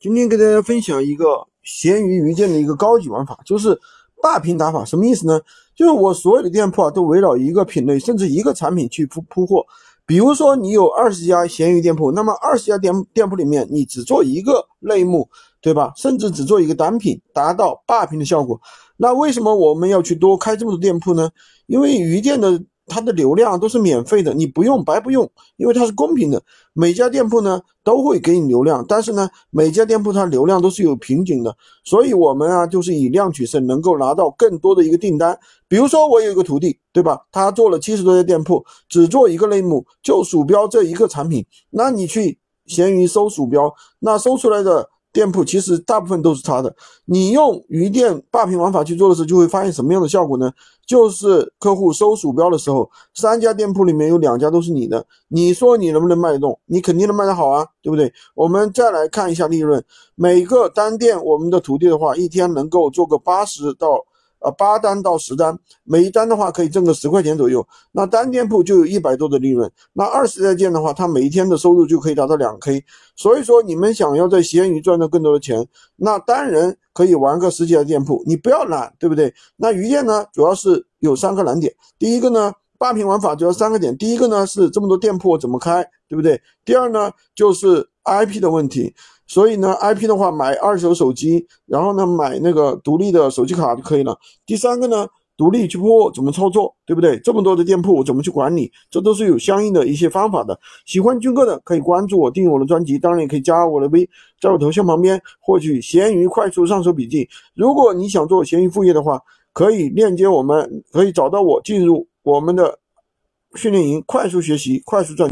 今天给大家分享一个闲鱼鱼店的一个高级玩法，就是霸屏打法。什么意思呢？就是我所有的店铺啊，都围绕一个品类，甚至一个产品去铺铺货。比如说你有二十家闲鱼店铺，那么二十家店店铺里面，你只做一个类目，对吧？甚至只做一个单品，达到霸屏的效果。那为什么我们要去多开这么多店铺呢？因为鱼店的。它的流量都是免费的，你不用白不用，因为它是公平的。每家店铺呢都会给你流量，但是呢每家店铺它流量都是有瓶颈的，所以我们啊就是以量取胜，能够拿到更多的一个订单。比如说我有一个徒弟，对吧？他做了七十多家店铺，只做一个类目，就鼠标这一个产品。那你去闲鱼搜鼠标，那搜出来的。店铺其实大部分都是他的，你用鱼店霸屏玩法去做的时候，就会发现什么样的效果呢？就是客户搜鼠标的时候，三家店铺里面有两家都是你的，你说你能不能卖得动？你肯定能卖得好啊，对不对？我们再来看一下利润，每个单店我们的徒弟的话，一天能够做个八十到。啊，八单到十单，每一单的话可以挣个十块钱左右，那单店铺就有一百多的利润。那二十家店的话，他每一天的收入就可以达到两 K。所以说，你们想要在闲鱼赚到更多的钱，那单人可以玩个十几家店铺，你不要懒，对不对？那鱼店呢，主要是有三个难点。第一个呢，霸屏玩法主要三个点。第一个呢是这么多店铺怎么开，对不对？第二呢就是 IP 的问题。所以呢，IP 的话买二手手机，然后呢买那个独立的手机卡就可以了。第三个呢，独立去铺怎么操作，对不对？这么多的店铺怎么去管理，这都是有相应的一些方法的。喜欢军哥的可以关注我，订阅我的专辑，当然也可以加我的微，在我头像旁边获取闲鱼快速上手笔记。如果你想做闲鱼副业的话，可以链接我们，可以找到我进入我们的训练营，快速学习，快速赚。